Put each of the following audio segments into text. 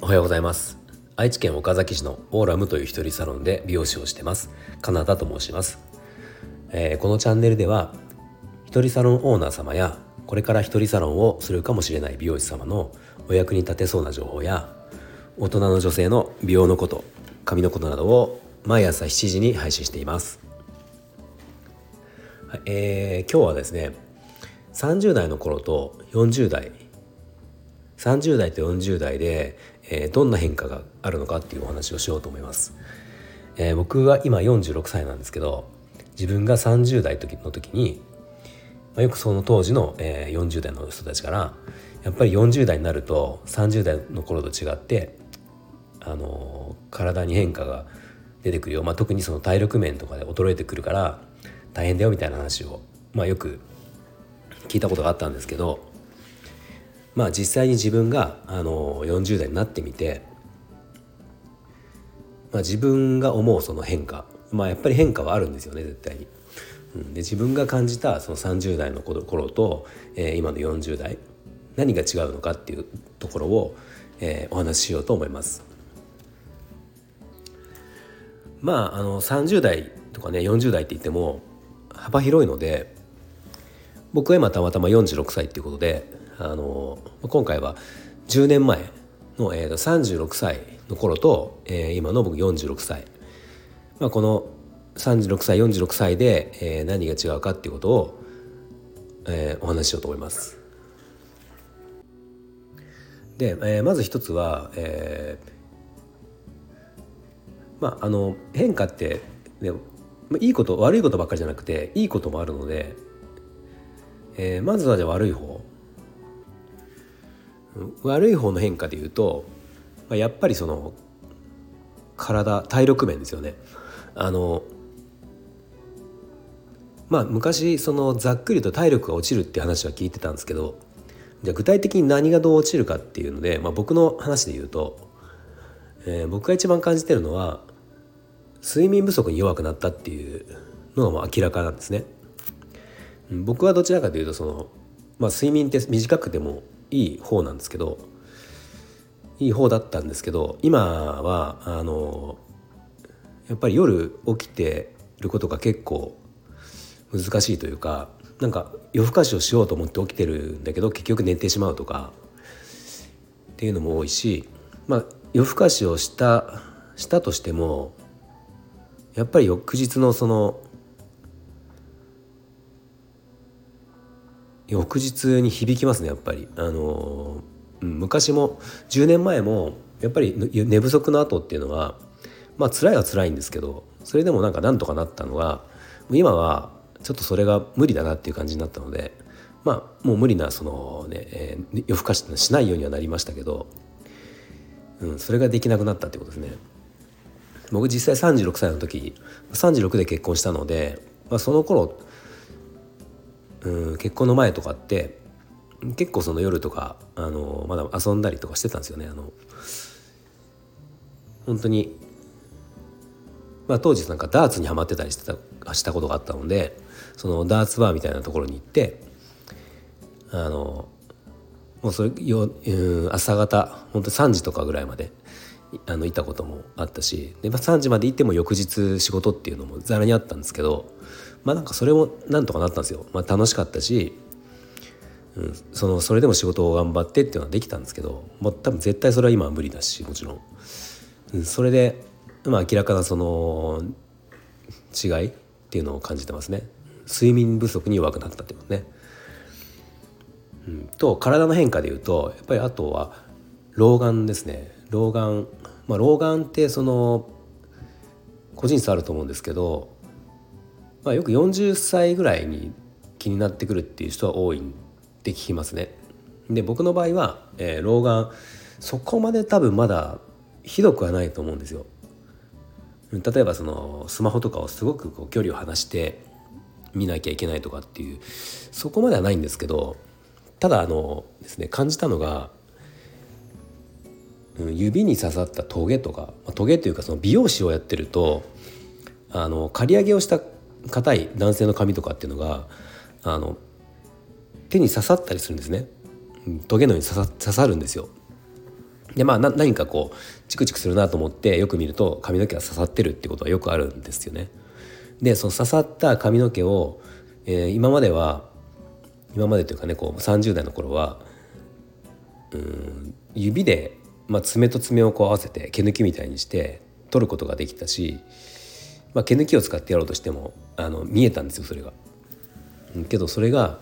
おはようございます。愛知県岡崎市のオーラムという一人サロンで美容師をしてます。カナダと申します、えー、このチャンネルでは一人サロンオーナー様やこれから一人サロンをするかもしれない美容師様のお役に立てそうな情報や大人の女性の美容のこと髪のことなどを毎朝7時に配信しています、はいえー、今日はですね30代の頃と40代30代と40代で、えー、どんな変化があるのかっていうお話をしようと思います、えー、僕は今46歳なんですけど自分が30代の時にまあ、よくその当時の、えー、40代の人たちからやっぱり40代になると30代の頃と違って、あのー、体に変化が出てくるよ、まあ、特にその体力面とかで衰えてくるから大変だよみたいな話を、まあ、よく聞いたことがあったんですけど、まあ、実際に自分が、あの、40代になってみて、まあ、自分が思うその変化、まあ、やっぱり変化はあるんですよね絶対に。で自分が感じたその30代の頃と、えー、今の40代何が違うのかっていうところを、えー、お話ししようと思います。まああの30代とかね40代って言っても幅広いので僕は今たまたま46歳っていうことであの今回は10年前の、えー、36歳の頃と、えー、今の僕46歳、まあ、この36歳46歳で、えー、何が違うかっていうことを、えー、お話ししようと思います。で、えー、まず一つは、えー、まああの変化って、ね、いいこと悪いことばっかりじゃなくていいこともあるので、えー、まずはじゃあ悪い方悪い方の変化でいうと、まあ、やっぱりその体体力面ですよね。あのまあ昔そのざっくりと体力が落ちるって話は聞いてたんですけどじゃあ具体的に何がどう落ちるかっていうので、まあ、僕の話で言うと、えー、僕が一番感じてるのは睡眠不足に弱くなったっていうのが明らかなんですね。僕はどちらかというとその、まあ、睡眠って短くてもいい方なんですけどいい方だったんですけど今はあのやっぱり夜起きてることが結構難しいというかなんか夜更かしをしようと思って起きてるんだけど結局寝てしまうとかっていうのも多いし、まあ、夜更かしをしたしたとしてもやっぱり翌日のその翌日に響きますねやっぱり。あの昔も10年前もやっぱり寝不足の後っていうのはまあ辛いは辛いんですけどそれでもなんかなんとかなったのが今はちょっとそれが無理だなっていう感じになったのでまあもう無理なそのね、えー、夜更かししないようにはなりましたけど、うん、それができなくなったってことですね。僕実際36歳の時36で結婚したので、まあ、その頃、うん、結婚の前とかって結構その夜とかあのまだ遊んだりとかしてたんですよね。あの本当にまあ、当時なんかダーツにはまってたりしてたしたことがあったのでそのダーツバーみたいなところに行ってあのもうそれよ、うん、朝方本当3時とかぐらいまであの行ったこともあったしで、まあ、3時まで行っても翌日仕事っていうのもざらにあったんですけどまあなんかそれもなんとかなったんですよ。まあ、楽しかったし、うん、そのそれでも仕事を頑張ってっていうのはできたんですけどもう多分絶対それは今は無理だしもちろん。うん、それで、まあ、明らかなその違いっていうのを感じてますね。睡眠不足に弱くなったってことね。うん、と体の変化でいうとやっぱりあとは老眼ですね老眼まあ老眼ってその個人差あると思うんですけど、まあ、よく40歳ぐらいに気になってくるっていう人は多いって聞きますね。で僕の場合は、えー、老眼そこまで多分まだひどくはないと思うんですよ。例えばそのスマホとかをすごくこう距離を離して見なきゃいけないとかっていうそこまではないんですけどただあのですね感じたのが、指に刺さったトゲとかトゲというかその美容師をやってるとあの刈り上げをした硬い男性の髪とかっていうのがあの手に刺さったりするんですね、トゲのように刺さ刺さるんですよ。でまあ何かこうチクチクするなと思ってよく見ると髪の毛が刺さってるってことはよくあるんですよね。でその刺さった髪の毛を、えー、今までは今までというかねこう30代の頃はうん指で、まあ、爪と爪をこう合わせて毛抜きみたいにして取ることができたし、まあ、毛抜きを使ってやろうとしてもあの見えたんですよそれが。けどそれが、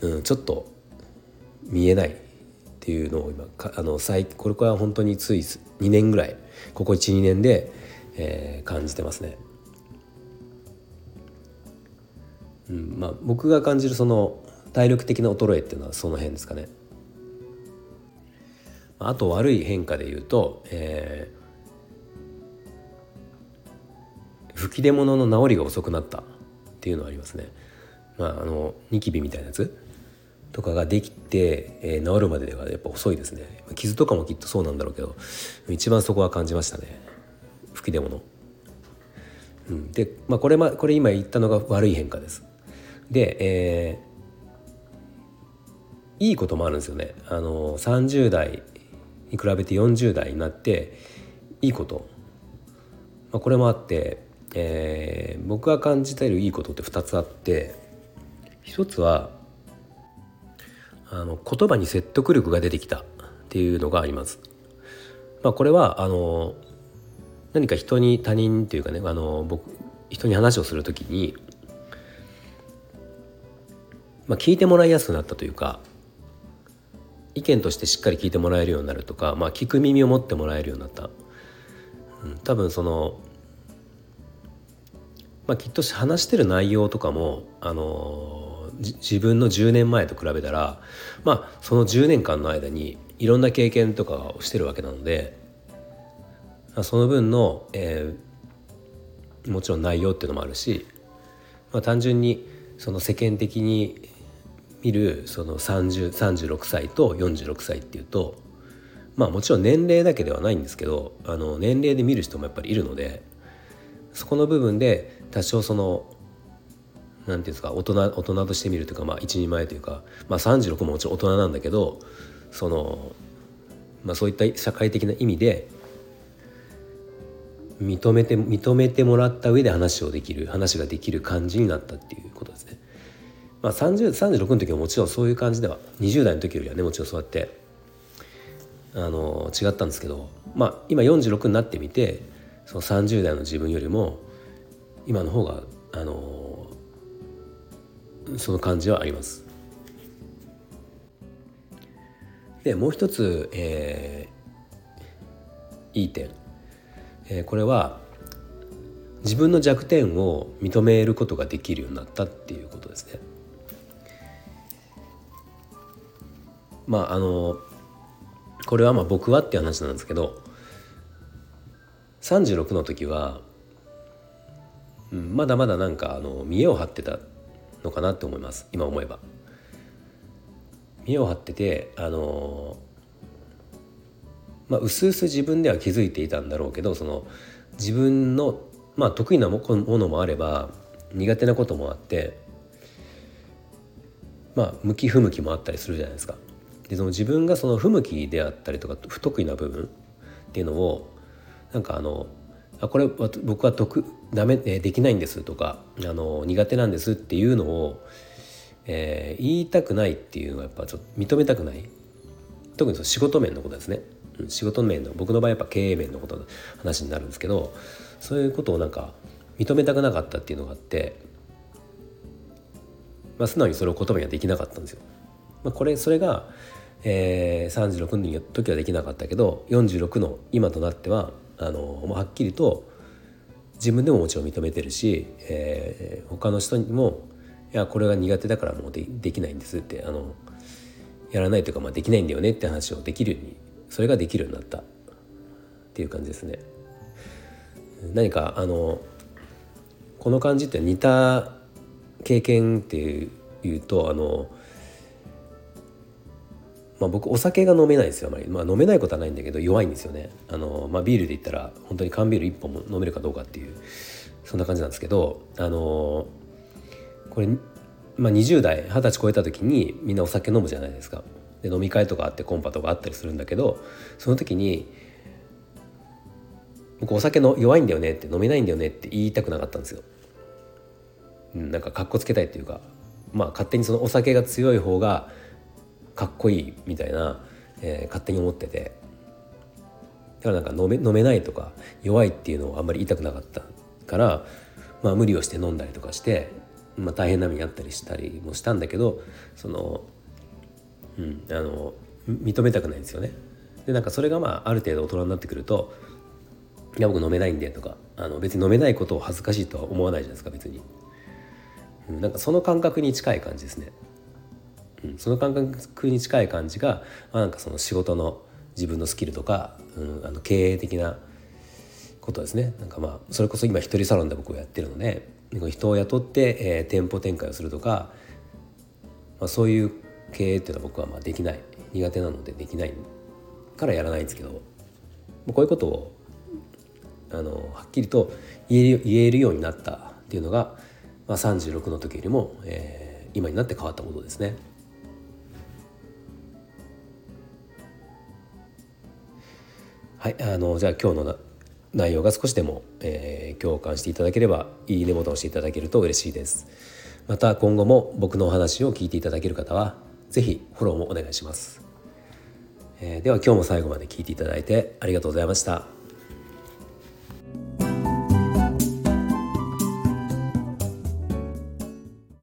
うん、ちょっと見えないっていうのを今あの最これは本当につい2年ぐらいここ12年で、えー、感じてますね。うんまあ、僕が感じるその体力的な衰えっていうのはその辺ですかね。あと悪い変化で言うと、えー、吹き出物の治りが遅くなったっていうのはありますね。まあ、あのニキビみたいなやつとかができて、えー、治るまでではやっぱ遅いですね傷とかもきっとそうなんだろうけど一番そこは感じましたね吹き出物。うん、で、まあ、これまこれ今言ったのが悪い変化です。で、えー、いいこともあるんですよね。あの30代に比べて40代になっていいこと、まあ、これもあって、えー、僕が感じているいいことって2つあって一つはあの言葉に説得力が出てきたっていうのがあります。まあ、これはあの何か人に他人っていうかねあの僕人に話をする時に、まあ、聞いてもらいやすくなったというか意見としてしっかり聞いてもらえるようになるとか、まあ、聞く耳を持ってもらえるようになった、うん、多分その、まあ、きっと話してる内容とかも、あの自分の10年前と比べたら、まあ、その10年間の間にいろんな経験とかをしてるわけなのでその分の、えー、もちろん内容っていうのもあるし、まあ、単純にその世間的に見るその36歳と46歳っていうとまあもちろん年齢だけではないんですけどあの年齢で見る人もやっぱりいるのでそこの部分で多少その何て言うんですか大人大人として見るというかまあ一人前というか、まあ、36ももちろん大人なんだけどその、まあ、そういった社会的な意味で認めて認めてもらった上で話をできる話ができる感じになったっていうことですね。まあ、30 36の時はもちろんそういう感じでは20代の時よりはねもちろんそうやってあの違ったんですけど、まあ、今46になってみてその30代の自分よりも今の方があのその感じはあります。でもう一つ、えー、いい点、えー、これは自分の弱点を認めることができるようになったっていうことですね。まああのこれはまあ僕はっていう話なんですけど36の時は、まだまだなんかあの見栄を張ってたのかなって思います今思えば。見栄を張っててあのまあうすうす自分では気づいていたんだろうけどその自分の、まあ、得意なものもあれば苦手なこともあってまあ向き不向きもあったりするじゃないですか。でその自分がその不向きであったりとか不得意な部分っていうのをなんかあのあこれは僕は得ダメできないんですとかあの苦手なんですっていうのを、えー、言いたくないっていうのはやっぱちょっと認めたくない特にその仕事面のことですね、仕事面の僕の場合やっぱ経営面のことの話になるんですけどそういうことをなんか認めたくなかったっていうのがあって、まあ、素直にそれを言葉にはできなかったんですよ。まあ、これそれがえー、36の時はできなかったけど46の今となってはあのはっきりと自分でももちろん認めてるし、えー、他の人にも「いやこれが苦手だからもうでできないんです」ってあのやらないというか、まあ、できないんだよねって話をできるようにそれができるようになったっていう感じですね。何かあのこの感じって似た経験っていうとあのまあ、僕お酒が飲めないですよあまり、まあ、飲めないことはないんだけど弱いんですよねあの、まあ、ビールで言ったら本当に缶ビール1本も飲めるかどうかっていうそんな感じなんですけどあのこれまあ、20代二十歳超えた時にみんなお酒飲むじゃないですか。で飲み会とかあってコンパとかあったりするんだけどその時に僕お酒の弱いんだよねって飲めないんだよねって言いたくなかったんですよ。うん、なんかかっこつけたいっていうかまあ勝手にそのお酒が強い方がかっこいいみたいな、えー、勝手に思っててだからなんか飲め飲めないとか弱いっていうのをあんまり言いたくなかったから、まあ、無理をして飲んだりとかして、まあ、大変な目にあったりしたりもしたんだけどその、うん、あの認めたくないんですよね。でなんかそれがまあある程度大人になってくると「いや僕飲めないんで」とかあの別に飲めないことを恥ずかしいとは思わないじゃないですか別に。うん、なんかその感覚に近い感じですね。うん、その感覚に近い感じが、まあ、なんかその仕事の自分のスキルとか、うん、あの経営的なことですねなんかまあそれこそ今一人サロンで僕はやってるので人を雇って、えー、店舗展開をするとか、まあ、そういう経営っていうのは僕はまあできない苦手なのでできないからやらないんですけどこういうことをあのはっきりと言える言えるようになったっていうのが、まあ、36の時よりも、えー、今になって変わったことですね。はいあのじゃあ今日の内容が少しでも、えー、共感していただければいいねボタンを押していただけると嬉しいです。また今後も僕のお話を聞いていただける方は是非フォローもお願いします、えー、では今日も最後まで聞いていただいてありがとうございました。